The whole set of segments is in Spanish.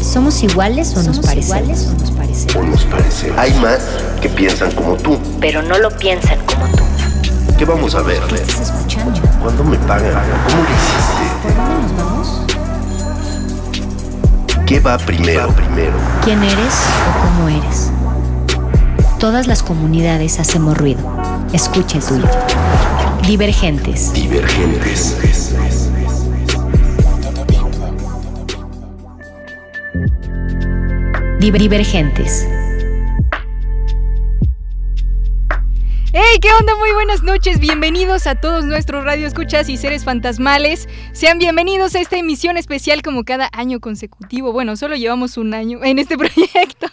¿Somos iguales o nos parecemos? o nos parecemos? Hay más que piensan como tú. Pero no lo piensan como tú. ¿Qué vamos a ver? ¿Qué estás escuchando? ¿Cuándo me pagan? ¿Cómo lo hiciste? ¿Por dónde nos vamos? ¿Qué va primero? primero? ¿Quién eres o cómo eres? Todas las comunidades hacemos ruido. Escucha el tuyo. Divergentes. Divergentes. Divergentes. ¡Hey! ¿Qué onda? Muy buenas noches. Bienvenidos a todos nuestros radioescuchas y seres fantasmales. Sean bienvenidos a esta emisión especial como cada año consecutivo. Bueno, solo llevamos un año en este proyecto,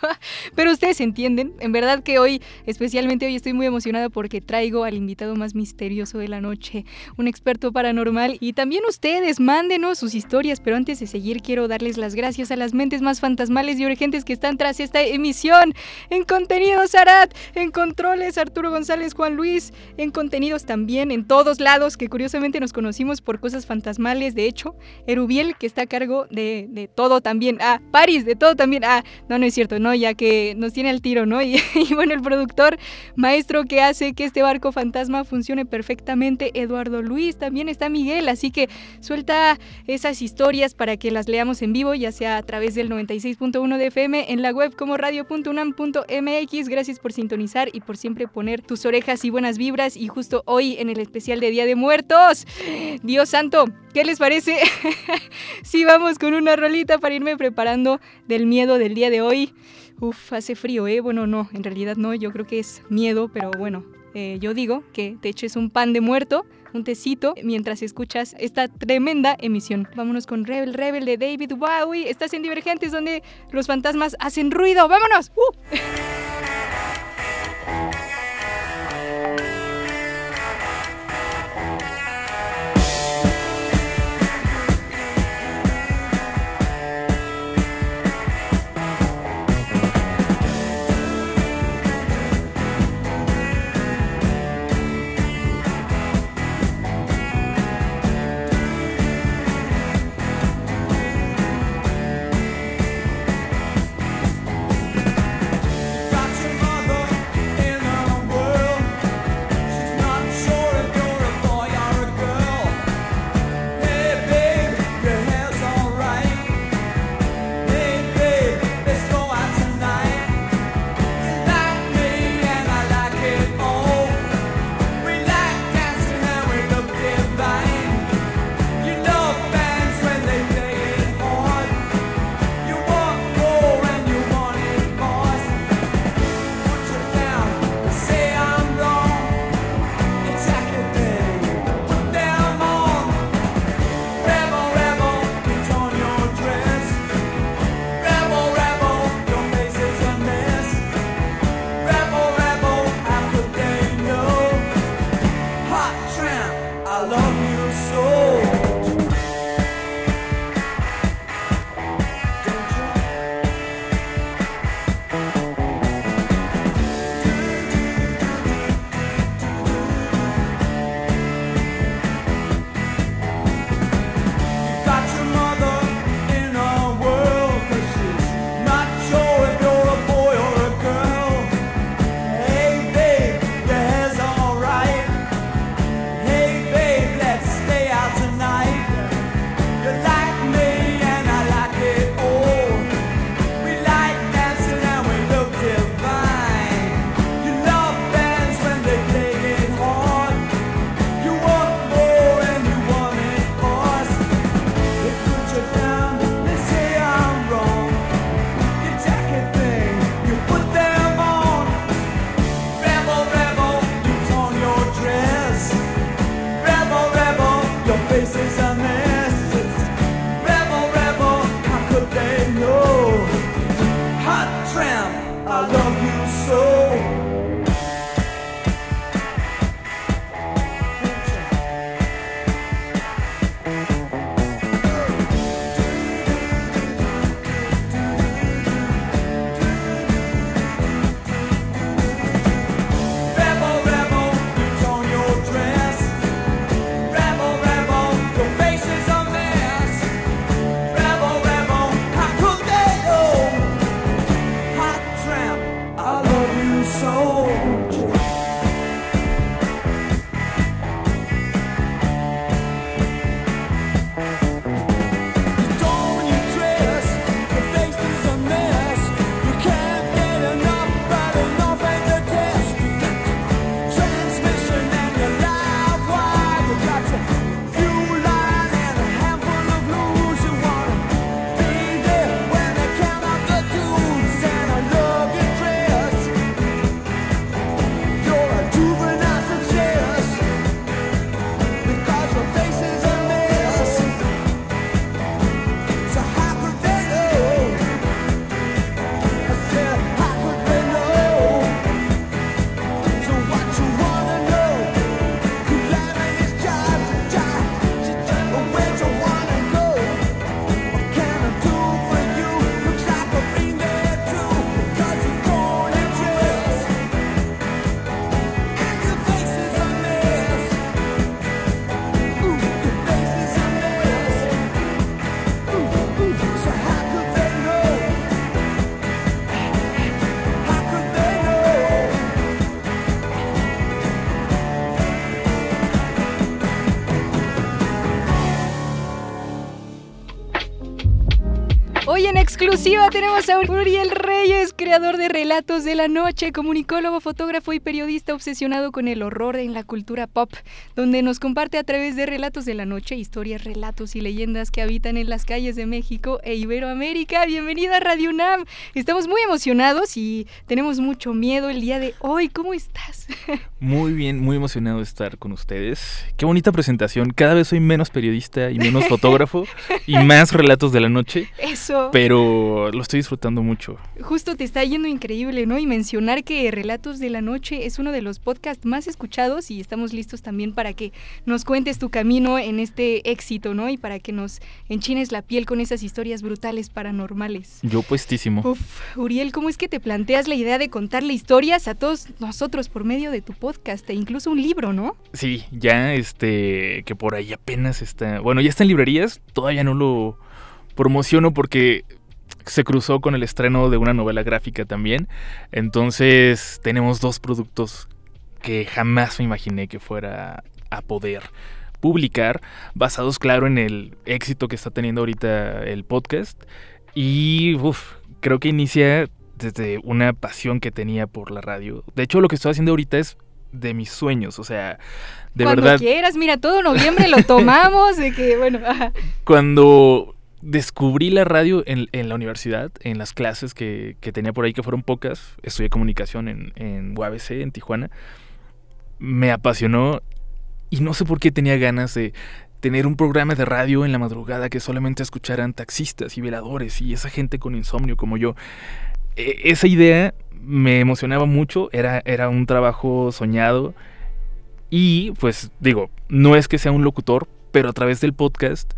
pero ustedes entienden. En verdad que hoy, especialmente hoy, estoy muy emocionada porque traigo al invitado más misterioso de la noche, un experto paranormal. Y también ustedes, mándenos sus historias. Pero antes de seguir, quiero darles las gracias a las mentes más fantasmales y urgentes que están tras esta emisión. En contenidos, Arat. En controles, Arturo González. Juan Luis, en contenidos también, en todos lados, que curiosamente nos conocimos por cosas fantasmales. De hecho, Erubiel, que está a cargo de, todo también. Ah, Paris, de todo también. Ah, no, no es cierto, ¿no? Ya que nos tiene al tiro, ¿no? Y bueno, el productor, maestro que hace que este barco fantasma funcione perfectamente, Eduardo Luis, también está Miguel, así que suelta esas historias para que las leamos en vivo, ya sea a través del 96.1 de FM, en la web como radio.unam.mx. Gracias por sintonizar y por siempre poner tus orejas y buenas vibras. Y justo hoy en el especial de Día de Muertos, Dios santo, ¿qué les parece? si vamos con una rolita para irme preparando del miedo del día de hoy. Uf, hace frío, ¿eh? Bueno, no, en realidad no, yo creo que es miedo, pero bueno, eh, yo digo que te eches un pan de muerto, un tecito, mientras escuchas esta tremenda emisión. Vámonos con Rebel Rebel de David Bowie. Estás en Divergentes donde los fantasmas hacen ruido. ¡Vámonos! ¡Uh! Uriel creador de Relatos de la Noche, comunicólogo, fotógrafo y periodista obsesionado con el horror en la cultura pop, donde nos comparte a través de Relatos de la Noche historias, relatos y leyendas que habitan en las calles de México e Iberoamérica. Bienvenida a Radio UNAM. Estamos muy emocionados y tenemos mucho miedo el día de hoy. ¿Cómo estás? Muy bien, muy emocionado de estar con ustedes. Qué bonita presentación. Cada vez soy menos periodista y menos fotógrafo y más relatos de la noche, Eso. pero lo estoy disfrutando mucho. Justo te está yendo increíble, ¿no? Y mencionar que Relatos de la Noche es uno de los podcasts más escuchados y estamos listos también para que nos cuentes tu camino en este éxito, ¿no? Y para que nos enchines la piel con esas historias brutales paranormales. Yo puestísimo. Uf, Uriel, ¿cómo es que te planteas la idea de contarle historias a todos nosotros por medio de tu podcast e incluso un libro, ¿no? Sí, ya este, que por ahí apenas está, bueno, ya está en librerías, todavía no lo promociono porque se cruzó con el estreno de una novela gráfica también. Entonces tenemos dos productos que jamás me imaginé que fuera a poder publicar, basados claro en el éxito que está teniendo ahorita el podcast. Y uf, creo que inicia desde una pasión que tenía por la radio. De hecho, lo que estoy haciendo ahorita es de mis sueños, o sea, de Cuando verdad, quieras, mira, todo noviembre lo tomamos, de que, bueno, cuando descubrí la radio en, en la universidad, en las clases que, que tenía por ahí, que fueron pocas, estudié comunicación en, en UABC, en Tijuana, me apasionó y no sé por qué tenía ganas de tener un programa de radio en la madrugada que solamente escucharan taxistas y veladores y esa gente con insomnio como yo. E- esa idea me emocionaba mucho, era, era un trabajo soñado y pues digo, no es que sea un locutor, pero a través del podcast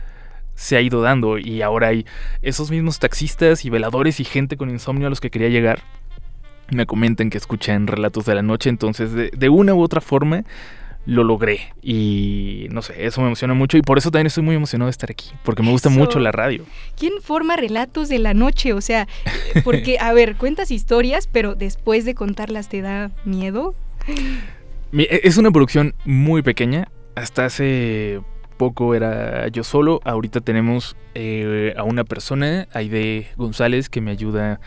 se ha ido dando y ahora hay esos mismos taxistas y veladores y gente con insomnio a los que quería llegar. Me comentan que escuchan relatos de la noche, entonces de, de una u otra forma lo logré y no sé, eso me emociona mucho y por eso también estoy muy emocionado de estar aquí, porque me gusta Eso. mucho la radio. ¿Quién forma relatos de la noche? O sea, porque, a ver, cuentas historias, pero después de contarlas te da miedo. Mi- e- Es una producción muy pequeña. Hasta hace poco era yo solo. Ahorita tenemos eh, a una persona, Aide González, que me ayuda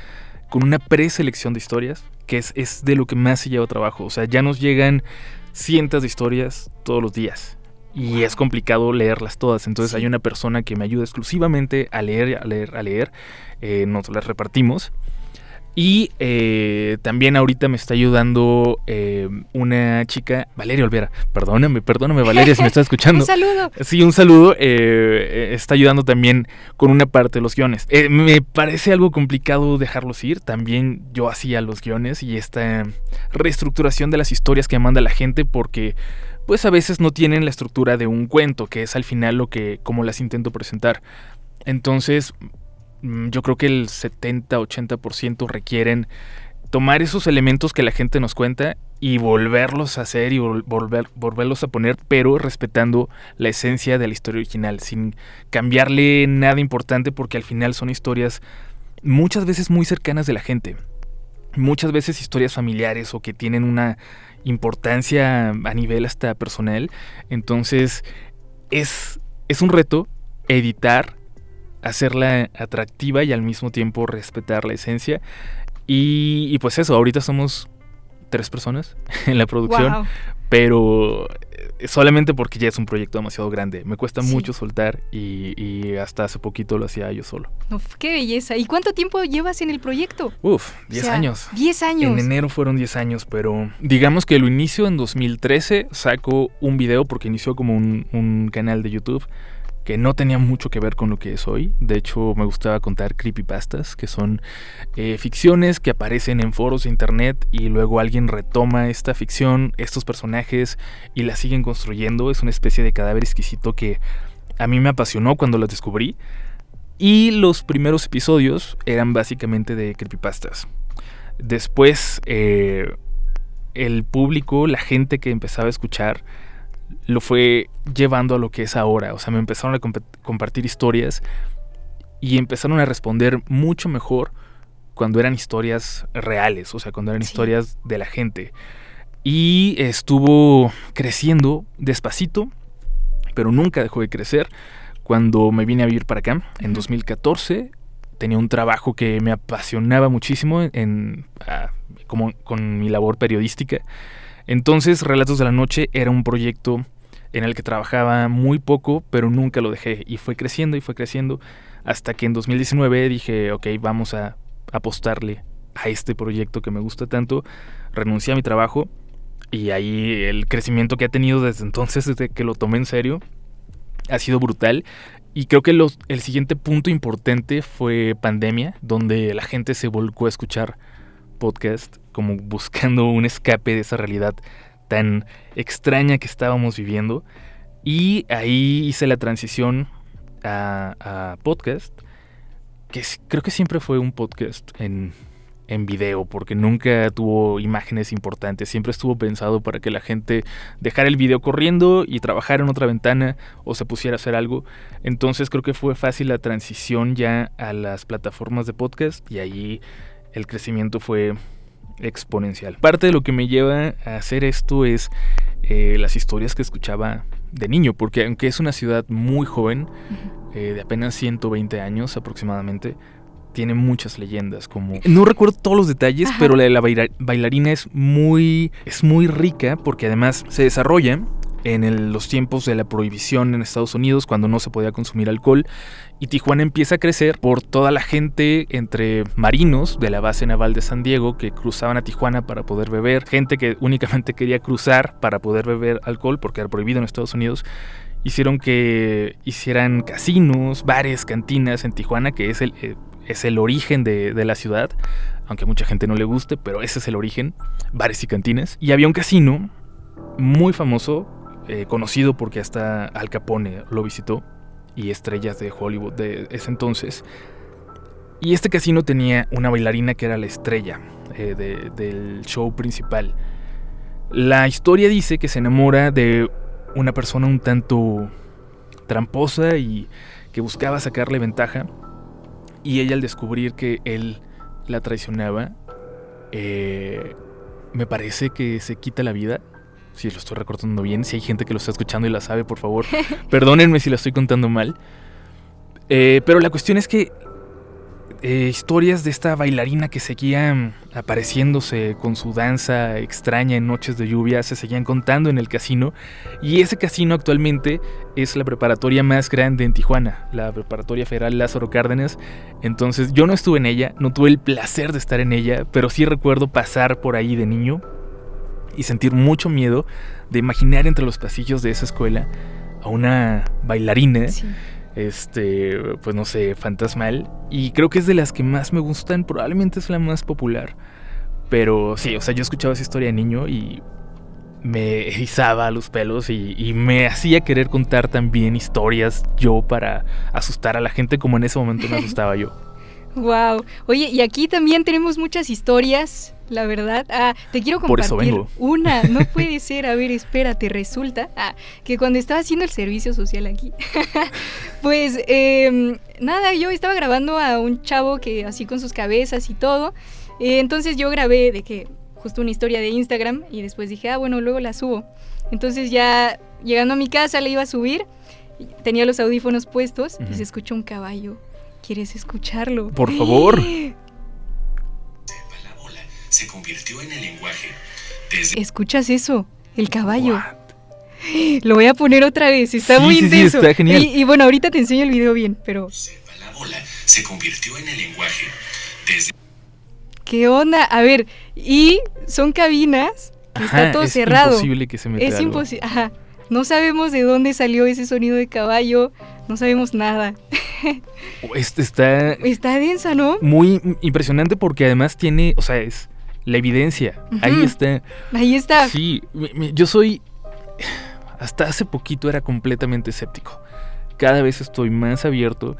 con una preselección de historias, que es, es de lo que más se lleva trabajo. O sea, ya nos llegan cientos de historias todos los días. Y es complicado leerlas todas. Entonces Sí. hay una persona que me ayuda exclusivamente a leer, a leer, a leer. Eh, nos las repartimos. Y eh, también ahorita me está ayudando eh, una chica, Valeria Olvera. Perdóname, perdóname, Valeria, si me estás escuchando. Un saludo. Sí, un saludo. eh, está ayudando también con una parte de los guiones. Me parece algo complicado dejarlos ir. También yo hacía los guiones y esta reestructuración de las historias que manda la gente porque pues a veces no tienen la estructura de un cuento, que es al final lo que como las intento presentar. Entonces, yo creo que el 70-80% requieren tomar esos elementos que la gente nos cuenta y volverlos a hacer y vol- volver, volverlos a poner, pero respetando la esencia de la historia original, sin cambiarle nada importante porque al final son historias muchas veces muy cercanas de la gente. Muchas veces historias familiares o que tienen una importancia a nivel hasta personal. Entonces es, es un reto editar, hacerla atractiva y al mismo tiempo respetar la esencia. Y, y pues eso, ahorita somos tres personas en la producción, Wow. pero eh, solamente porque ya es un proyecto demasiado grande. Me cuesta Sí. mucho soltar y, y hasta hace poquito lo hacía yo solo. Uf, qué belleza. ¿Y cuánto tiempo llevas en el proyecto? Uf, O 10 sea, años. 10 años. En enero fueron 10 años, pero digamos que lo inicio en 2013, saco un video porque inició como un, un canal de YouTube que no tenía mucho que ver con lo que es hoy. De hecho, me gustaba contar creepypastas, que son eh, ficciones que aparecen en foros de internet y luego alguien retoma esta ficción, estos personajes y la siguen construyendo. Es una especie de cadáver exquisito que a mí me apasionó cuando lo descubrí. Y los primeros episodios eran básicamente de creepypastas. Después, eh, el público, la gente que empezaba a escuchar, lo fue llevando a lo que es ahora. O sea, me empezaron a compa- compartir historias y empezaron a responder mucho mejor cuando eran historias reales, o sea, cuando eran Sí. historias de la gente. Y estuvo creciendo despacito, pero nunca dejó de crecer. Cuando me vine a vivir para acá, en Ujú. 2014, tenía un trabajo que me apasionaba muchísimo en, ah, como, con mi labor periodística. Entonces, Relatos de la Noche era un proyecto en el que trabajaba muy poco, pero nunca lo dejé. Y fue creciendo y fue creciendo hasta que en 2019 dije, ok, vamos a apostarle a este proyecto que me gusta tanto. Renuncié a mi trabajo y ahí el crecimiento que ha tenido desde entonces, desde que lo tomé en serio, ha sido brutal. Y creo que el siguiente punto importante fue pandemia, donde la gente se volcó a escuchar podcast como buscando un escape de esa realidad tan extraña que estábamos viviendo. Y ahí hice la transición a, podcast, que creo que siempre fue un podcast en, en video, porque nunca tuvo imágenes importantes, siempre estuvo pensado para que la gente dejara el video corriendo y trabajara en otra ventana o se pusiera a hacer algo. Entonces creo que fue fácil la transición ya a las plataformas de podcast y ahí el crecimiento fue exponencial. Parte de lo que me lleva a hacer esto es eh, las historias que escuchaba de niño, porque aunque es una ciudad muy joven, eh, de apenas 120 años aproximadamente, tiene muchas leyendas como no recuerdo todos los detalles Ajá. pero la de la baila- bailarina es muy es muy rica porque además se desarrolla en los tiempos de la prohibición en Estados Unidos cuando no se podía consumir alcohol y Tijuana empieza a crecer por toda la gente entre marinos de la base naval de San Diego que cruzaban a Tijuana para poder beber, gente que únicamente quería cruzar para poder beber alcohol porque era prohibido en Estados Unidos, hicieron que hicieran casinos, bares, cantinas en Tijuana, que es el, eh, es el origen de, de la ciudad, aunque a mucha gente no le guste, pero ese es el origen, bares y cantinas. Y había un casino muy famoso, eh, conocido porque hasta Al Capone lo visitó, y estrellas de Hollywood de ese entonces. Y este casino tenía una bailarina que era la estrella eh, de- del show principal. La historia dice que se enamora de una persona un tanto tramposa y que buscaba sacarle ventaja. Y ella al descubrir que él la traicionaba, eh, me parece que se quita la vida. Si lo estoy recordando bien, si hay gente que lo está escuchando y la sabe, por favor, perdónenme si la estoy contando mal. Eh, pero la cuestión es que eh, historias de esta bailarina que seguía apareciéndose con su danza extraña en noches de lluvia se seguían contando en el casino y ese casino actualmente es la preparatoria más grande en Tijuana, la preparatoria federal Lázaro Cárdenas. Entonces yo no estuve en ella, no tuve el placer de estar en ella, pero sí recuerdo pasar por ahí de niño y sentir mucho miedo de imaginar entre los pasillos de esa escuela a una bailarina Sí. este, pues no sé, fantasmal. Y creo que es de las que más me gustan, probablemente es la más popular. Pero sí, o sea, yo escuchaba esa historia de niño y me erizaba los pelos y, y me hacía querer contar también historias yo para asustar a la gente como en ese momento me asustaba yo. Wow. Oye, y aquí también tenemos muchas historias, la verdad. Ah, te quiero Por compartir eso vengo. una. No puede ser. A ver, espérate. Resulta ah, que cuando estaba haciendo el servicio social aquí, pues em, nada, yo estaba grabando a un chavo que así con sus cabezas y todo. Eh, entonces yo grabé de que justo una historia de Instagram y después dije, ah, bueno, luego la subo. Entonces ya llegando a mi casa le iba a subir. Tenía los audífonos puestos y se escucha un caballo. ¿Quieres escucharlo? Por favor. La ola se convirtió en el lenguaje. Desde ¿Escuchas eso? El caballo. What? Lo voy a poner otra vez, está Sí, muy sí, sí, intenso. está genial. Y, y bueno, ahorita te enseño el video bien, pero observa la ola se convirtió en el lenguaje. Desde ¿qué onda? A ver, y son cabinas que está todo es cerrado. imposible que se meta Es imposible. Ajá. No sabemos de dónde salió ese sonido de caballo, no sabemos nada. Este está Está densa, ¿no? muy impresionante porque además tiene, o sea, es la evidencia. Ahí está. Ahí está. Sí, yo soy. Hasta hace poquito era completamente escéptico. Cada vez estoy más abierto.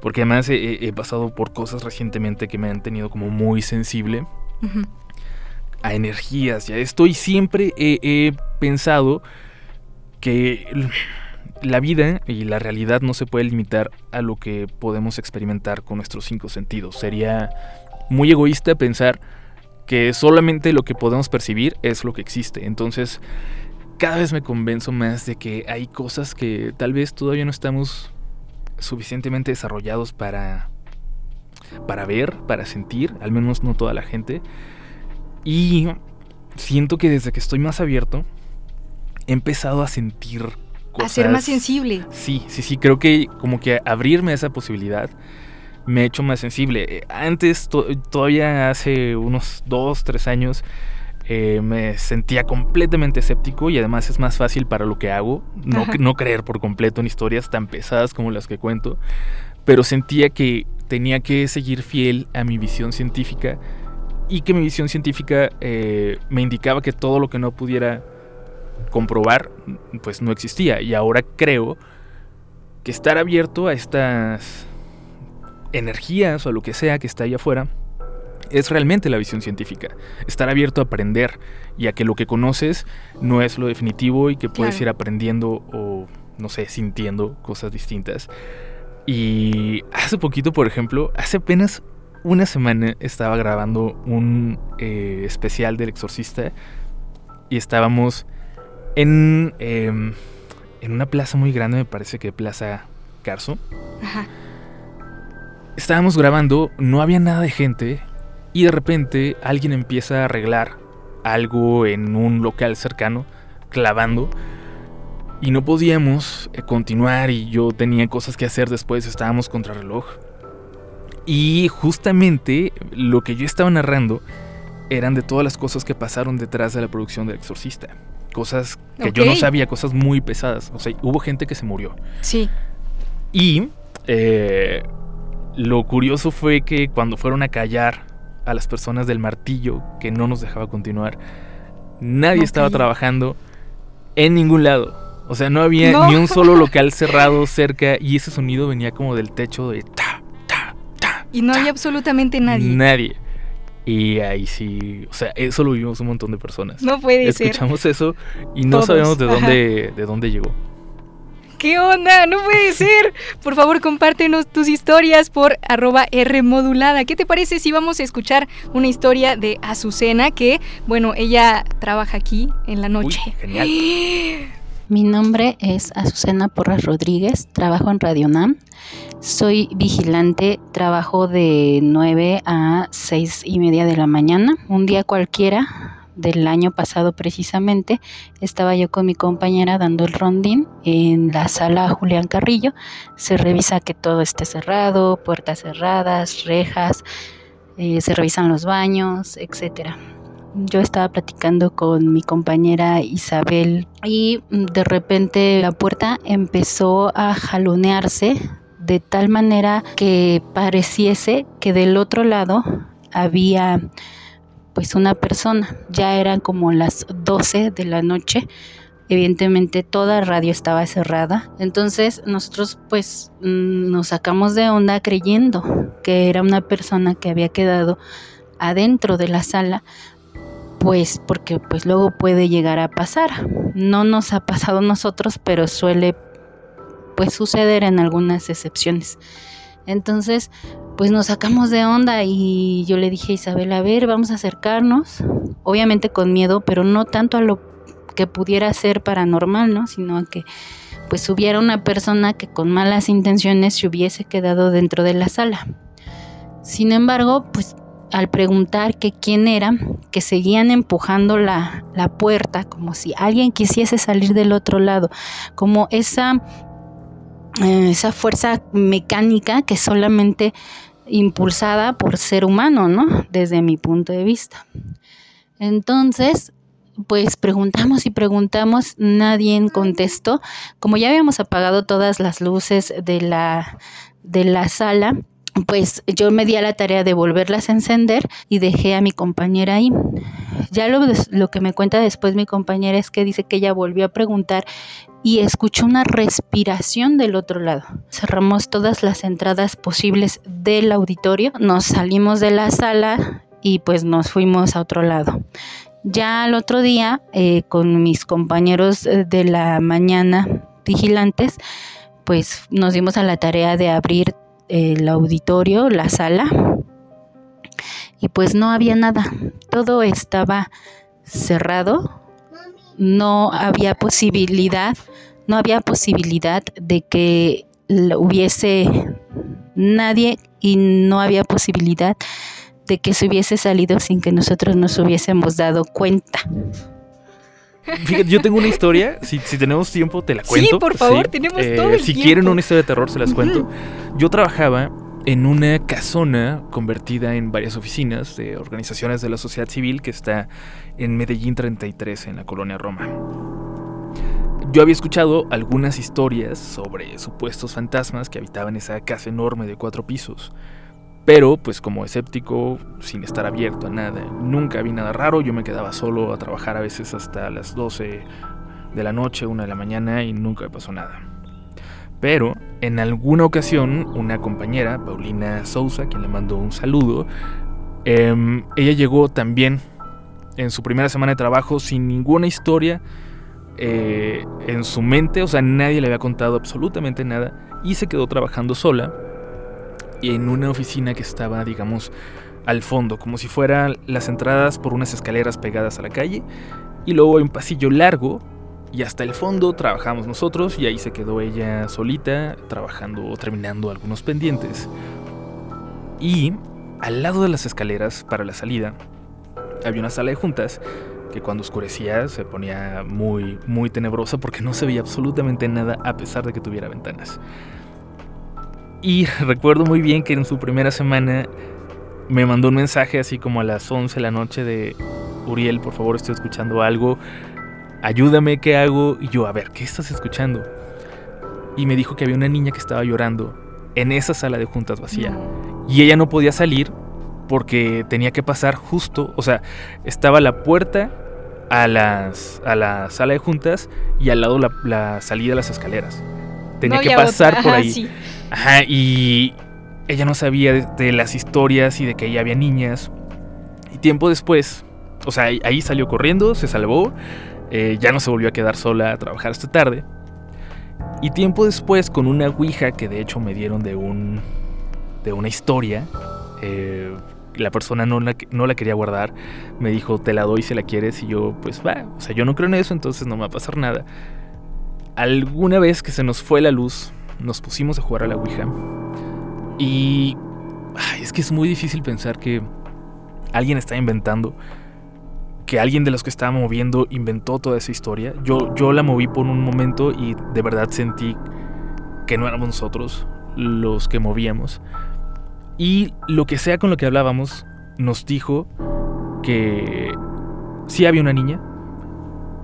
Porque además he, pasado por cosas recientemente que me han tenido como muy sensible a energías y a esto. Y siempre he, he pensado que la vida y la realidad no se puede limitar a lo que podemos experimentar con nuestros cinco sentidos. Sería muy egoísta pensar que solamente lo que podemos percibir es lo que existe. Entonces, cada vez me convenzo más de que hay cosas que tal vez todavía no estamos suficientemente desarrollados para para ver, para sentir, al menos no toda la gente. Y siento que desde que estoy más abierto, he empezado a sentir cosas. A ser más sensible. Sí, sí, sí, creo que como que abrirme a esa posibilidad me ha hecho más sensible. Eh, Antes, to- todavía hace unos dos, tres años, eh, me sentía completamente escéptico y además es más fácil para lo que hago no, no creer por completo en historias tan pesadas como las que cuento, pero sentía que tenía que seguir fiel a mi visión científica y que mi visión científica eh, me indicaba que todo lo que no pudiera comprobar pues no existía y ahora creo que estar abierto a estas energías o lo que sea que está allá afuera es realmente la visión científica. Estar abierto a aprender y a que lo que conoces no es lo definitivo y que puedes Claro. ir aprendiendo o, no sé, sintiendo cosas distintas. Y hace poquito, por ejemplo, hace apenas una semana estaba grabando un eh, especial del exorcista y estábamos en, em, en una plaza muy grande, me parece que Plaza Carso. Ajá. Estábamos grabando, no había nada de gente y de repente alguien empieza a arreglar algo en un local cercano, clavando. Y no podíamos eh, continuar y yo tenía cosas que hacer después, estábamos contra reloj. Y justamente lo que yo estaba narrando eran de todas las cosas que pasaron detrás de la producción del exorcista. Cosas que yo no sabía, cosas muy pesadas. O sea, hubo gente que se murió. Sí. Y eh, lo curioso fue que cuando fueron a callar a las personas del martillo que no nos dejaba continuar, nadie estaba trabajando en ningún lado. O sea, no había No. ni un solo local cerrado cerca y ese sonido venía como del techo de ta, ta, ta. Y no ta. hay absolutamente nadie. Nadie. Y ahí sí, o sea, eso lo vimos un montón de personas. No puede ser. Escuchamos eso y no Todos, sabemos de ajá. dónde, de dónde llegó. ¿Qué onda? No puede ser. Por favor, compártenos tus historias por arroba R modulada. ¿Qué te parece si vamos a escuchar una historia de Azucena que, bueno, ella trabaja aquí en la Uy, noche? genial. Mi nombre es Azucena Porras Rodríguez, trabajo en Radio Nam. Soy vigilante, trabajo de 9 a 6 y media de la mañana. Un día cualquiera del año pasado precisamente, estaba yo con mi compañera dando el rondín en la sala Julián Carrillo. Se revisa que todo esté cerrado, puertas cerradas, rejas, eh, se revisan los baños, etcétera yo estaba platicando con mi compañera Isabel y mm, de repente la puerta empezó a jalonearse de tal manera que pareciese que del otro lado había pues una persona. Ya eran como las 12 de la noche. Evidentemente toda radio estaba cerrada. Entonces nosotros pues mm, nos sacamos de onda creyendo que era una persona que había quedado adentro de la sala pues porque pues luego puede llegar a pasar. No nos ha pasado a nosotros, pero suele pues suceder en algunas excepciones. Entonces, pues nos sacamos de onda y yo le dije a Isabel, a ver, vamos a acercarnos, obviamente con miedo, pero no tanto a lo que pudiera ser paranormal, ¿no? Sino a que pues hubiera una persona que con malas intenciones se hubiese quedado dentro de la sala. Sin embargo, pues al preguntar que quién era, que seguían empujando la, la puerta como si alguien quisiese salir del otro lado, como esa, eh, esa fuerza mecánica que solamente impulsada por ser humano, ¿no? Desde mi punto de vista. Entonces, pues preguntamos y preguntamos, nadie contestó. Como ya habíamos apagado todas las luces de la, de la sala, pues yo me di a la tarea de volverlas a encender y dejé a mi compañera ahí. Ya lo, lo, que me cuenta después mi compañera es que dice que ella volvió a preguntar y escuchó una respiración del otro lado. Cerramos todas las entradas posibles del auditorio, nos salimos de la sala y pues nos fuimos a otro lado. Ya al otro día, eh, con mis compañeros de la mañana vigilantes, pues nos dimos a la tarea de abrir el auditorio, la sala, y pues no había nada, todo estaba cerrado, no había posibilidad, no había posibilidad de que hubiese nadie y no había posibilidad de que se hubiese salido sin que nosotros nos hubiésemos dado cuenta. Fíjate, yo tengo una historia, si, si tenemos tiempo te la cuento. Sí, por favor, tenemos todo el Si tiempo. quieren una historia de terror se las cuento. Yo trabajaba en una casona convertida en varias oficinas de organizaciones de la sociedad civil que está en Medellín 33, en la colonia Roma. Yo había escuchado algunas historias sobre supuestos fantasmas que habitaban esa casa enorme de cuatro pisos. Pero, pues como escéptico, sin estar abierto a nada, nunca vi nada raro, yo me quedaba solo a trabajar a veces hasta las 12 de la noche, 1 de la mañana y nunca me pasó nada. Pero en alguna ocasión, una compañera, Paulina Sousa, quien le mandó un saludo, em, ella llegó también en su primera semana de trabajo sin ninguna historia eh, en su mente, o sea, nadie le había contado absolutamente nada y se quedó trabajando sola en una oficina que estaba, digamos, al fondo, como si fueran las entradas por unas escaleras pegadas a la calle y luego hay un pasillo largo y hasta el fondo trabajamos nosotros y ahí se quedó ella solita trabajando o terminando algunos pendientes. Y al lado de las escaleras para la salida había una sala de juntas que cuando oscurecía se ponía muy muy tenebrosa porque no se veía absolutamente nada a pesar de que tuviera ventanas. Y recuerdo muy bien que en su primera semana me mandó un mensaje así como a las 11 de la noche de Uriel, por favor, estoy escuchando algo. Ayúdame, ¿qué hago? Y yo, a ver, ¿qué estás escuchando? Y me dijo que había una niña que estaba llorando en esa sala de juntas vacía. Y ella no podía salir porque tenía que pasar justo, o sea, estaba la puerta a, las, a la sala de juntas y al lado la, la salida de las escaleras. Tenía No que pasar otra. por Ajá, ahí. sí. Ajá, y ella no sabía de, de las historias y de que ahí había niñas. Y tiempo después, o sea, ahí, salió corriendo, se salvó, eh, ya no se volvió a quedar sola a trabajar hasta tarde. Y tiempo después, con una ouija que de hecho me dieron de un de una historia, eh, la persona no la, no la quería guardar, me dijo, te la doy si la quieres, y yo, pues va, o sea, yo no creo en eso, entonces no me va a pasar nada. Alguna vez que se nos fue la luz, nos pusimos a jugar a la Ouija. Y es que es muy difícil pensar que alguien está inventando, que alguien de los que estaba moviendo inventó toda esa historia. Yo, yo la moví por un momento y de verdad sentí que no éramos nosotros los que movíamos. Y lo que sea con lo que hablábamos, nos dijo que sí había una niña,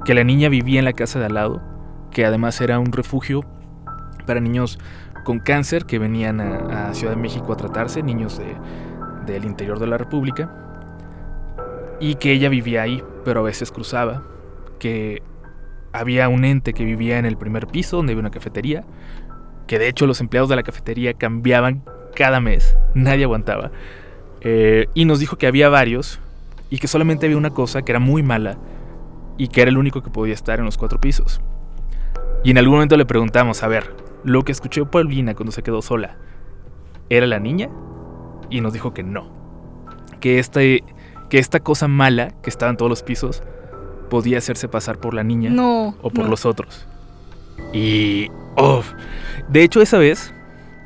que la niña vivía en la casa de al lado, que además era un refugio para niños con cáncer que venían a, Ciudad de México a tratarse, niños de- del interior de la República, y que ella vivía ahí, pero a veces cruzaba, que había un ente que vivía en el primer piso donde había una cafetería, que de hecho los empleados de la cafetería cambiaban cada mes, nadie aguantaba, Eh, y nos dijo que había varios y que solamente había una cosa que era muy mala y que era el único que podía estar en los cuatro pisos. Y en algún momento le preguntamos, a ver, lo que escuchó Paulina cuando se quedó sola, ¿era la niña? Y nos dijo que no. Que, este, que esta cosa mala que estaba en todos los pisos podía hacerse pasar por la niña No. o por no. los otros. Y... oh, de hecho, esa vez,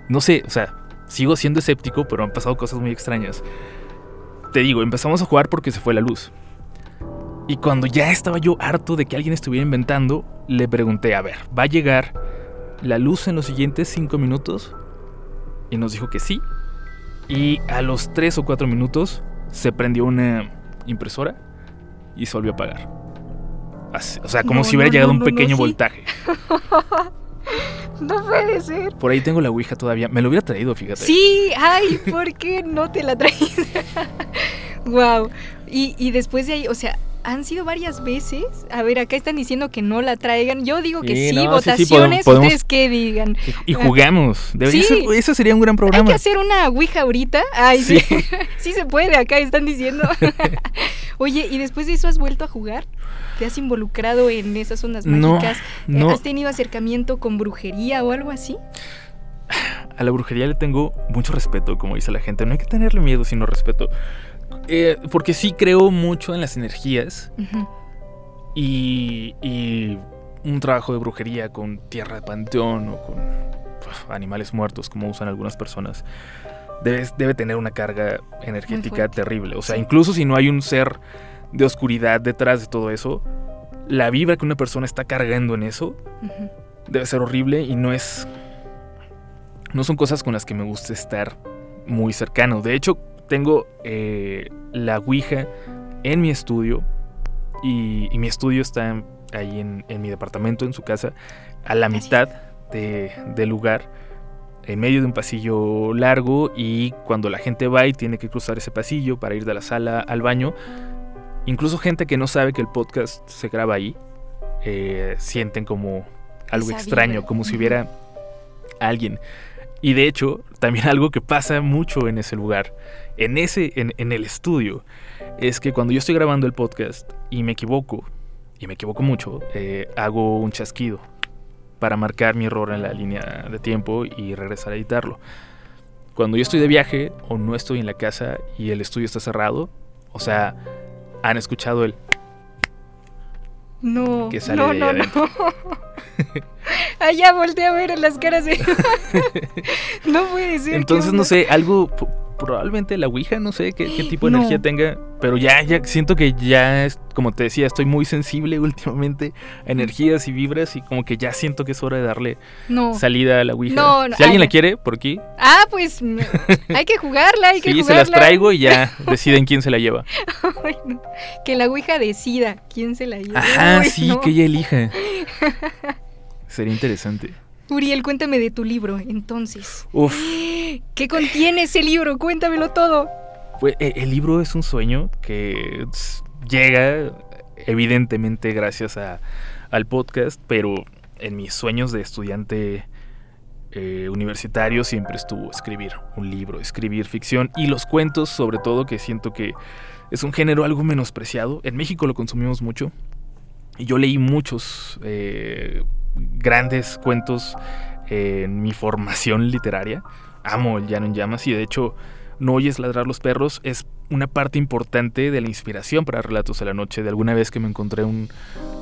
no sé, o sea, sigo siendo escéptico, pero han pasado cosas muy extrañas. Te digo, empezamos a jugar porque se fue la luz. Y cuando ya estaba yo harto de que alguien estuviera inventando, le pregunté, a ver, ¿va a llegar la luz en los siguientes cinco minutos? Y nos dijo que sí. Y a los tres o cuatro minutos se prendió una impresora y se volvió a apagar. Así- o sea, como No, si hubiera no, llegado no, un pequeño sí. No puede ser. Por ahí tengo la Ouija todavía. Me lo hubiera traído, fíjate. Sí, ay, ¿por qué no te la traes? wow. Y, y después de ahí, o sea, han sido varias veces. A ver, acá están diciendo que no la traigan. Yo digo que Sí, sí, no, sí, sí, votaciones, podemos- podemos- ustedes qué digan. Y, jugamos. Ser- eso sería un gran Hay programa. que hacer una ouija ahorita. Ay, sí. Sí. Se puede, acá están diciendo. Oye, ¿y después de eso has vuelto a jugar? ¿Te has involucrado en esas ondas No, mágicas? Eh, no. ¿Has tenido acercamiento con brujería o algo así? A la brujería le tengo mucho respeto, como dice la gente. No hay que tenerle miedo, sino respeto. Eh, porque sí creo mucho en las energías y, y un trabajo de brujería con tierra de panteón o con uf, animales muertos, como usan algunas personas. debe, debe tener una carga energética terrible. O sea, Sí. incluso si no hay un ser de oscuridad detrás de todo eso, la vibra que una persona está cargando en eso debe ser horrible y no es. No son cosas con las que me gusta estar muy cercano. De hecho, tengo eh, la Ouija en mi estudio y, y mi estudio está ahí en, en mi departamento, en su casa, a la mitad de- del lugar, en medio de un pasillo largo y cuando la gente va y tiene que cruzar ese pasillo para ir de la sala al baño, incluso gente que no sabe que el podcast se graba ahí, eh, sienten como algo Esa extraño, vibra. como si hubiera alguien. Y de hecho, también algo que pasa mucho en ese lugar, en ese, en, en el estudio, es que cuando yo estoy grabando el podcast y me equivoco, y me equivoco mucho, eh, hago un chasquido para marcar mi error en la línea de tiempo y regresar a editarlo. Cuando yo estoy de viaje o no estoy en la casa y el estudio está cerrado, o sea, han escuchado el No, Que sale no, de no, no. Allá volteé a ver en las caras de... no puede ser. ¿qué Entonces, no sé, algo, probablemente la Ouija, no sé qué, qué tipo de No. energía tenga, pero ya, ya siento que ya, es, como te decía, estoy muy sensible últimamente a energías y vibras y como que ya siento que es hora de darle No. salida a la Ouija. No, no, si alguien ay, la quiere, por aquí, Ah, pues hay que jugarla, hay que sí, se jugarla. las traigo y ya deciden quién se la lleva. Ay. Que la Ouija decida quién se la lleva. Ajá, Uy, sí, que ella elija. Sería interesante. Uriel, cuéntame de tu libro, entonces. Uf, ¿Qué contiene ese libro? Cuéntamelo todo. pues, e- el libro es un sueño que llega evidentemente gracias a, al podcast, pero en mis sueños de estudiante eh, universitario siempre estuvo escribir un libro, escribir ficción y los cuentos sobre todo que siento que es un género algo menospreciado. En México lo consumimos mucho y yo leí muchos eh, grandes cuentos en mi formación literaria. Amo el Llano en Llamas y de hecho No oyes ladrar los perros es una parte importante de la inspiración para Relatos de la Noche. De alguna vez que me encontré un-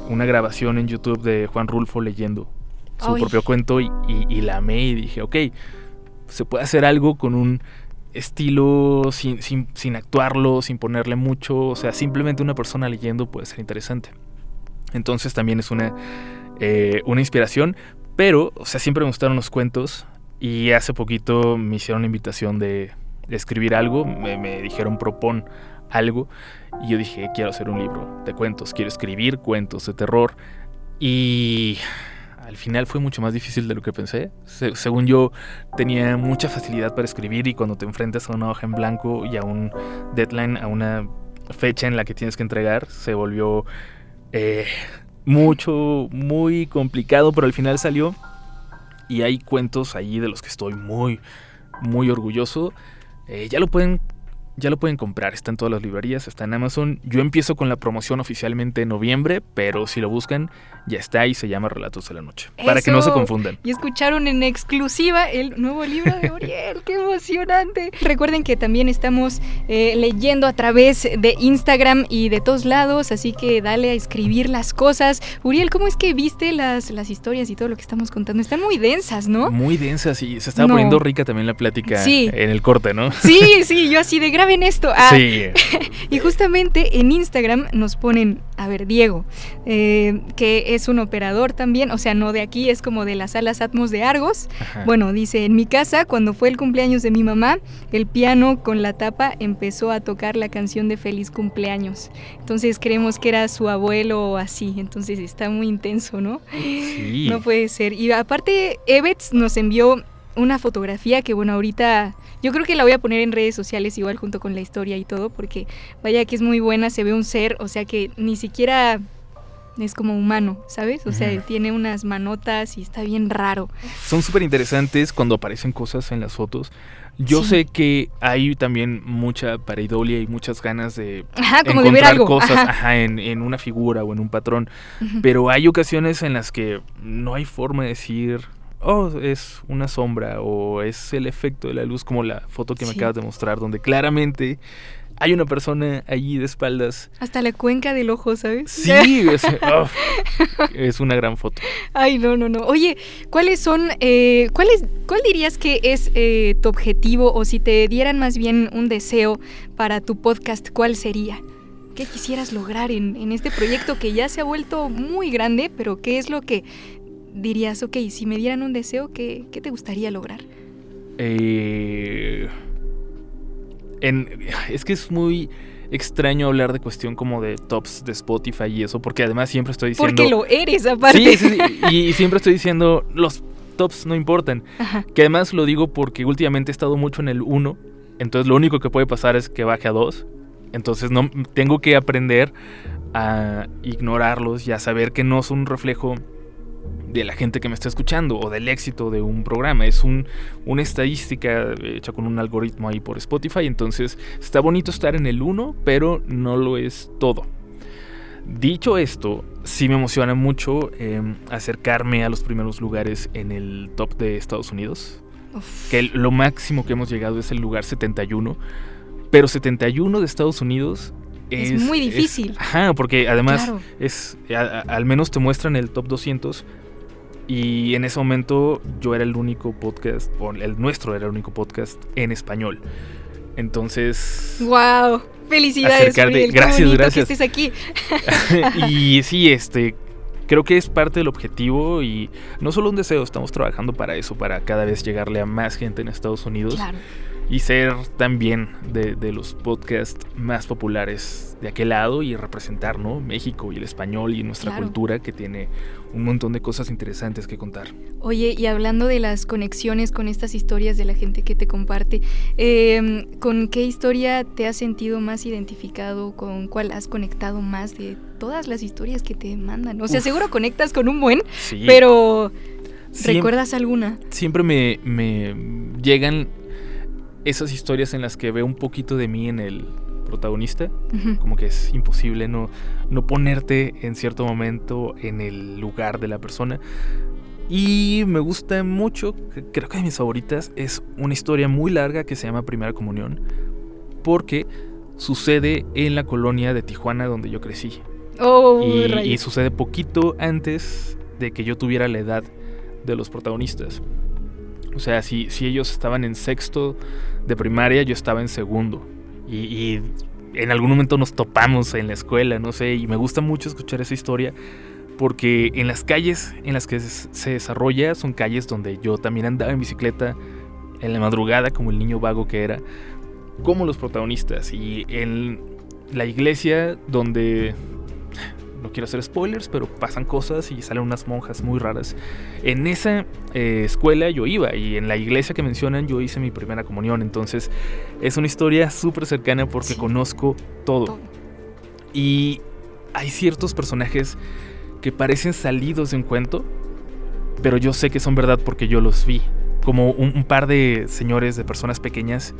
una grabación en YouTube de Juan Rulfo leyendo su Ay. propio cuento y, y- y la amé y dije, ok, se puede hacer algo con un estilo sin, sin, sin actuarlo, sin ponerle mucho, o sea, simplemente una persona leyendo puede ser interesante. Entonces también es una, eh, una inspiración, pero, o sea, siempre me gustaron los cuentos y hace poquito me hicieron una invitación de, escribir algo, me, dijeron propon algo y yo dije, quiero hacer un libro de cuentos, quiero escribir cuentos de terror y al final fue mucho más difícil de lo que pensé. Se- según yo tenía mucha facilidad para escribir y cuando te enfrentas a una hoja en blanco y a un deadline, a una fecha en la que tienes que entregar, se volvió eh, mucho, muy complicado, pero al final salió. Y hay cuentos ahí de los que estoy muy, muy orgulloso. Eh, ya lo pueden. Ya lo pueden comprar, está en todas las librerías, está en Amazon. Yo empiezo con la promoción oficialmente en noviembre, pero si lo buscan, ya está y se llama Relatos de la Noche. Para que no se confundan. Y escucharon en exclusiva el nuevo libro de Uriel. ¡Qué emocionante! Recuerden que también estamos eh, leyendo a través de Instagram y de todos lados, así que dale a escribir las cosas. Uriel, ¿cómo es que viste las, las historias y todo lo que estamos contando? Están muy densas, ¿no? Muy densas y se estaba No. poniendo rica también la plática Sí. en el corte, ¿no? Sí, sí, yo así de graben esto. Ah, Sí. Y justamente en Instagram nos ponen, a ver, Diego, eh, que es un operador también, o sea, no de aquí, es como de las salas Atmos de Argos. Ajá. Bueno, dice, en mi casa, cuando fue el cumpleaños de mi mamá, el piano con la tapa empezó a tocar la canción de Feliz cumpleaños. Entonces creemos que era su abuelo o así, entonces está muy intenso, ¿no? Sí. No puede ser. Y aparte, Evets nos envió una fotografía que, bueno, ahorita yo creo que la voy a poner en redes sociales igual junto con la historia y todo, porque vaya que es muy buena, se ve un ser, o sea que ni siquiera es como humano, ¿sabes? O sea, tiene unas manotas y está bien raro. Son súper interesantes cuando aparecen cosas en las fotos. Yo Sí. sé que hay también mucha pareidolia y muchas ganas de Ajá, como de ver encontrar algo. cosas Ajá. ajá, en, en una figura o en un patrón. Pero hay ocasiones en las que no hay forma de decir, oh, es una sombra o es el efecto de la luz como la foto que me acabas de mostrar, donde claramente hay una persona allí de espaldas. Hasta la cuenca del ojo, ¿sabes? Sí, es, oh, es una gran foto. Ay, no, no, no. Oye, ¿cuáles son, eh, cuál, es- cuál dirías que es eh, tu objetivo o si te dieran más bien un deseo para tu podcast, cuál sería? ¿Qué quisieras lograr en, en este proyecto que ya se ha vuelto muy grande, pero qué es lo que dirías, ok, si me dieran un deseo, ¿qué, qué te gustaría lograr? Eh, en, es que es muy extraño hablar de cuestión como de tops de Spotify y eso, porque además siempre estoy diciendo... Porque lo eres, aparte. Sí, sí, sí, y, siempre estoy diciendo, los tops no importan. Ajá. Que además lo digo porque últimamente he estado mucho en el 1, entonces lo único que puede pasar es que baje a 2. Entonces no tengo que aprender a ignorarlos y a saber que no son un reflejo de la gente que me está escuchando o del éxito de un programa. Es un, una estadística hecha con un algoritmo ahí por Spotify. Entonces está bonito estar en el 1, pero no lo es todo. Dicho esto, sí me emociona mucho eh, acercarme a los primeros lugares en el top de Estados Unidos. Uf. Que lo máximo que hemos llegado es el lugar 71. Pero 71 de Estados Unidos Es es, muy difícil. ajá, porque además Claro. es a- a- al menos te muestran el top 200 y en ese momento yo era el único podcast o el nuestro era el único podcast en español entonces Wow. Felicidades, qué Gracias, gracias. que estés aquí. y sí este creo que es parte del objetivo y no solo un deseo estamos trabajando para eso para cada vez llegarle a más gente en Estados Unidos Claro. y ser también de, de los podcasts más populares de aquel lado y representar ¿no? México y el español y nuestra Claro. cultura que tiene un montón de cosas interesantes que contar. Oye, y hablando de las conexiones con estas historias de la gente que te comparte, eh, ¿con qué historia te has sentido más identificado? ¿Con cuál has conectado más de todas las historias que te mandan? O sea, Uf. seguro conectas con un buen, Sí, pero siem- ¿recuerdas alguna? siempre me, me llegan esas historias en las que veo un poquito de mí en el protagonista, como que es imposible no, no ponerte en cierto momento en el lugar de la persona. Y me gusta mucho, creo que de mis favoritas, es una historia muy larga que se llama Primera Comunión, porque sucede en la colonia de Tijuana donde yo crecí. Oh, Y, y sucede poquito antes de que yo tuviera la edad de los protagonistas. O sea, si, si ellos estaban en sexto de primaria, yo estaba en segundo. Y, en algún momento nos topamos en la escuela, no sé, y me gusta mucho escuchar esa historia porque en las calles en las que se desarrolla son calles donde yo también andaba en bicicleta en la madrugada como el niño vago que era, como los protagonistas. Y en la iglesia donde no quiero hacer spoilers, pero pasan cosas y salen unas monjas muy raras. En esa eh, escuela yo iba y en la iglesia que mencionan yo hice mi primera comunión. Entonces es una historia súper cercana porque Sí. conozco todo. Todo. Y hay ciertos personajes que parecen salidos de un cuento, pero yo sé que son verdad porque yo los vi. Como un, un par de señores de personas pequeñas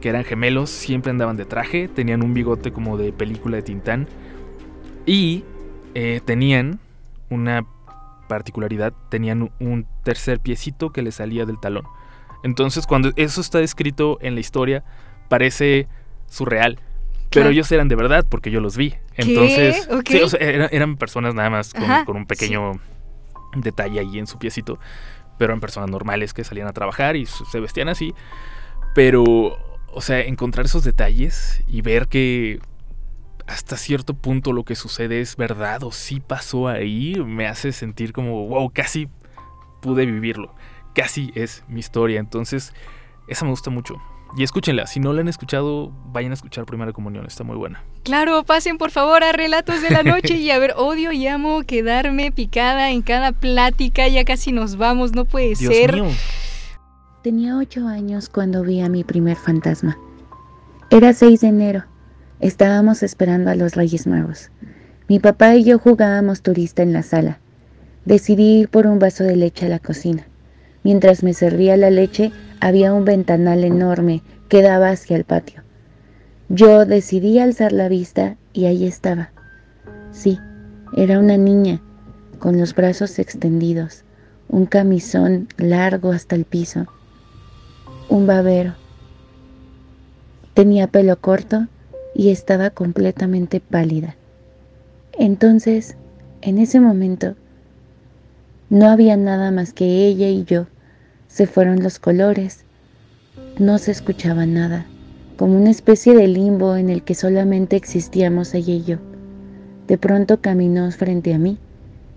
que eran gemelos, siempre andaban de traje, tenían un bigote como de película de Tintán y eh, tenían una particularidad, tenían un tercer piecito que le salía del talón. Entonces cuando eso está escrito en la historia parece surreal. Pero Claro. ellos eran de verdad porque yo los vi. Entonces, Ok. sí, o sea, era- eran personas nada más con, Ajá, con un pequeño detalle ahí en su piecito. Pero eran personas normales que salían a trabajar y se vestían así. Pero, o sea, encontrar esos detalles y ver que hasta cierto punto lo que sucede es verdad o sí pasó ahí, me hace sentir como, wow, casi pude vivirlo. Casi es mi historia. Entonces, esa me gusta mucho. Y escúchenla, si no la han escuchado, vayan a escuchar Primera Comunión, está muy buena. Claro, pasen por favor a Relatos de la Noche y a ver, odio y amo quedarme picada en cada plática, ya casi nos vamos, no puede Dios ser. mío. Tenía ocho años cuando vi a mi primer fantasma. Era 6 de enero. Estábamos esperando a los Reyes Magos. Mi papá y yo jugábamos turista en la sala. Decidí ir por un vaso de leche a la cocina. Mientras me servía la leche, había un ventanal enorme que daba hacia el patio. Yo decidí alzar la vista y ahí estaba. Sí, era una niña, con los brazos extendidos, un camisón largo hasta el piso, un babero. Tenía pelo corto y estaba completamente pálida. Entonces, en ese momento, no había nada más que ella y yo. Se fueron los colores. No se escuchaba nada, como una especie de limbo en el que solamente existíamos ella y yo. De pronto caminó frente a mí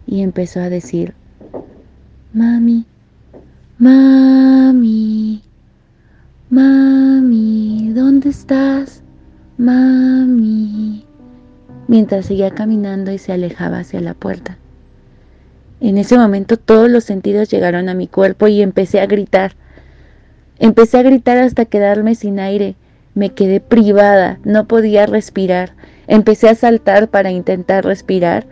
y empezó a decir, Mami, mami, mami, ¿dónde estás? Mami. Mientras seguía caminando y se alejaba hacia la puerta. En ese momento todos los sentidos llegaron a mi cuerpo y empecé a gritar. Empecé a gritar hasta quedarme sin aire. Me quedé privada, no podía respirar. Empecé a saltar para intentar respirar.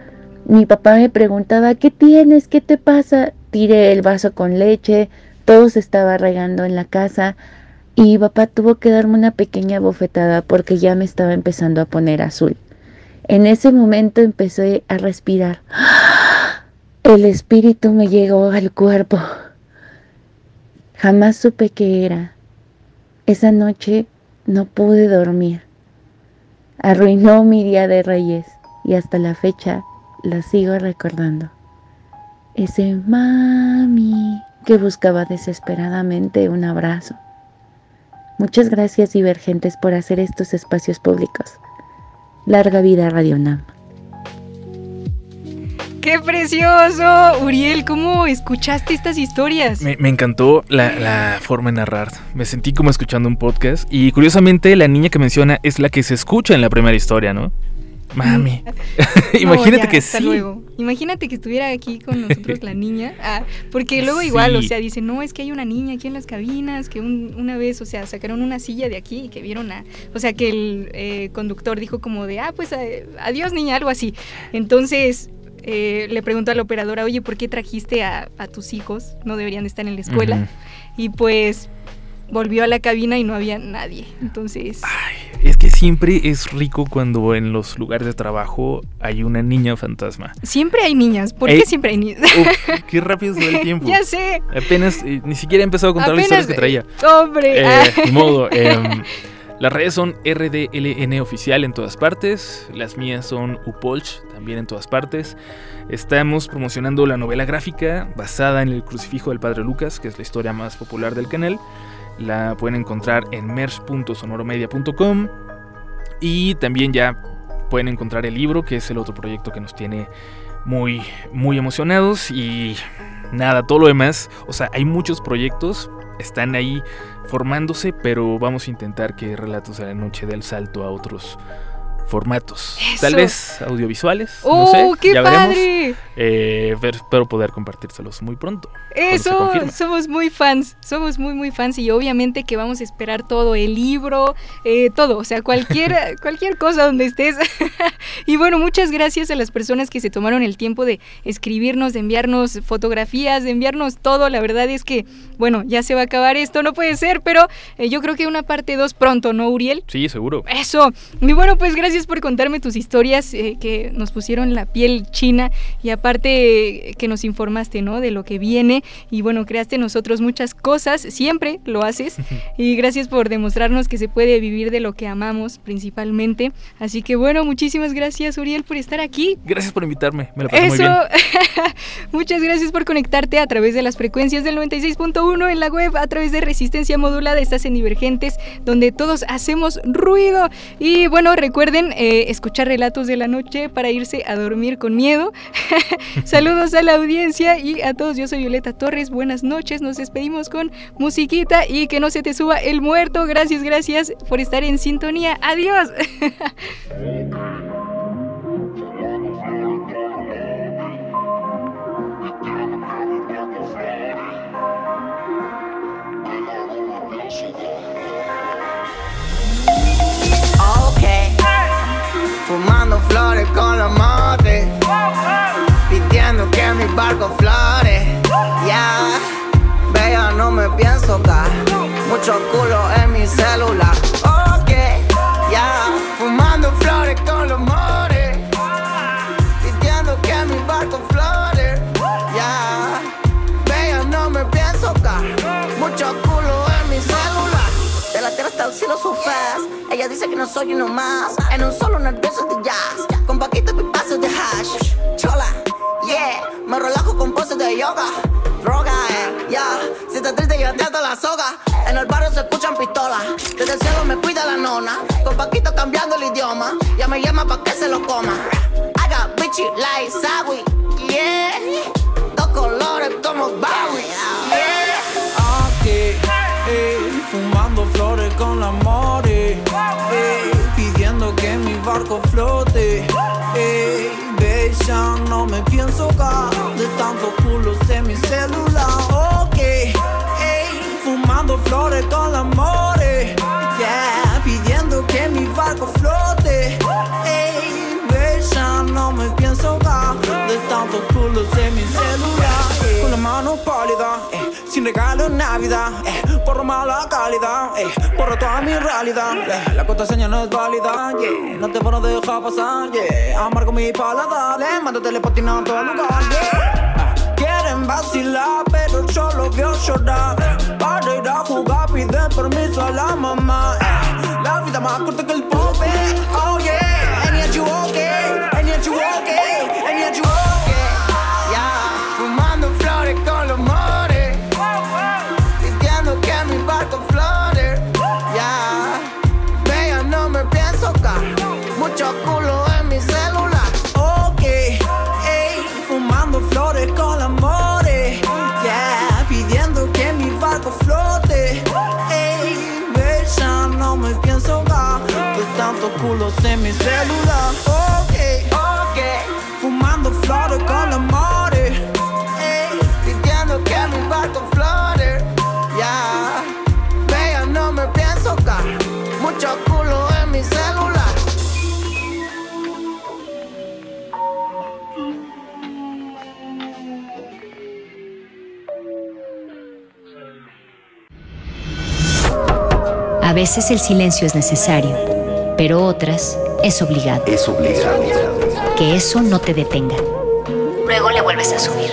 Mi papá me preguntaba, ¿qué tienes? ¿Qué te pasa? Tiré el vaso con leche, todo se estaba regando en la casa y papá tuvo que darme una pequeña bofetada porque ya me estaba empezando a poner azul. En ese momento empecé a respirar. El espíritu me llegó al cuerpo. Jamás supe qué era. Esa noche no pude dormir. Arruinó mi día de reyes y hasta la fecha la sigo recordando. Ese mami que buscaba desesperadamente un abrazo. Muchas gracias divergentes por hacer estos espacios públicos. Larga vida Radio Nam. ¡Qué precioso! Uriel, ¿cómo escuchaste estas historias? Me, me encantó la, la forma de narrar. Me sentí como escuchando un podcast. Y curiosamente, la niña que menciona es la que se escucha en la primera historia, ¿no? Mami. Imagínate ya, que hasta sí. luego. Imagínate que estuviera aquí con nosotros la niña. Ah, porque luego igual, o sea, dicen, no, es que hay una niña aquí en las cabinas, que un- una vez, o sea, sacaron una silla de aquí y que vieron a... O sea, que el eh, conductor dijo como de, ah, pues eh, adiós niña, algo así. Entonces... eh, le preguntó a la operadora, oye, ¿por qué trajiste a, a tus hijos? No deberían de estar en la escuela. Y pues volvió a la cabina y no había nadie. Entonces, Es que siempre es rico cuando en los lugares de trabajo hay una niña fantasma. siempre hay niñas. ¿Por Ey. qué siempre hay niñas? Qué rápido se va el tiempo. ya sé. Apenas, eh, ni siquiera he empezado a contar las Apenas, historias que traía. eh, Hombre. Eh, modo. em, las redes son RDLN oficial en todas partes. Las mías son Upolch también en todas partes. Estamos promocionando la novela gráfica basada en el crucifijo del Padre Lucas, que es la historia más popular del canal. La pueden encontrar en merch.sonoromedia.com y también ya pueden encontrar el libro, que es el otro proyecto que nos tiene muy, muy emocionados. Y nada, todo lo demás, o sea, hay muchos proyectos, están ahí formándose, pero vamos a intentar que Relatos de la Noche dé el salto a otros formatos. Eso. Tal vez audiovisuales, no ¡Oh, sé, qué ya veremos. padre! Eh, pero espero poder compartírselos muy pronto. Eso, somos muy fans, somos muy muy fans y obviamente que vamos a esperar todo, el libro, eh, todo, o sea, cualquier, cualquier cosa donde estés. y bueno, muchas gracias a las personas que se tomaron el tiempo de escribirnos, de enviarnos fotografías, de enviarnos todo. La verdad es que, bueno, ya se va a acabar esto, no puede ser, pero eh, yo creo que una parte 2 pronto, ¿no, Uriel? Sí, seguro. Eso. Y bueno, pues gracias por contarme tus historias eh, que nos pusieron la piel china y aparte eh, que nos informaste, ¿no? De lo que viene y bueno, creaste nosotros muchas cosas, siempre lo haces y gracias por demostrarnos que se puede vivir de lo que amamos principalmente. Así que bueno, muchísimas gracias Uriel por estar aquí. Gracias por invitarme, me lo pasé muy Eso, bien. muchas gracias por conectarte a través de las frecuencias del 96.1 en la web, a través de Resistencia Modulada, estás en Divergentes, donde todos hacemos ruido. Y bueno, recuerden eh, escuchar relatos de la noche para irse a dormir con miedo. Saludos a la audiencia y a todos, yo soy Violeta Torres, buenas noches, nos despedimos con musiquita y que no se te suba el muerto. Gracias, gracias por estar en sintonía. Adiós. flores con los motes, pidiendo que mi barco flore. Ya, vea, no me pienso caer, mucho culo en mi celular. Ok, Ella dice que no soy uno más. En un solo nervioso de jazz. Con paquito y pasos de hash. Chola, yeah. Me relajo con poses de yoga. Droga, eh, yeah. Si estás triste, yo te ato la soga. En el barrio se escuchan pistolas. Desde el cielo me cuida la nona. Con paquito cambiando el idioma. Ya me llama pa' que se lo coma. I got bitchy like Sawi, yeah. Dos colores como Bowie, flores con la more, ey, pidiendo que mi barco flote. Ey, bella, no me pienso caer de tantos culos en mi celular. Ok, ey, fumando flores con la more, sin regalo en Navidad, eh, por mala calidad, eh, por toda mi realidad. eh, la contraseña no es válida, no te puedo dejar pasar, yeah, amargo mi paladar, eh, mándate patinando a todo lugar. Ah, Quieren vacilar, pero yo los veo llorar. Para ir a jugar, piden permiso a la mamá. eh. La vida más corta que el culos en mi celular. Ok, Ok, fumando flores con amores. ey, pidiendo que mi barco flote. Yeah, bella, no me pienso caer. Mucho culo en mi celular. A veces el silencio es necesario, pero otras es obligado. Es obligado. Que eso no te detenga. Luego le vuelves a subir.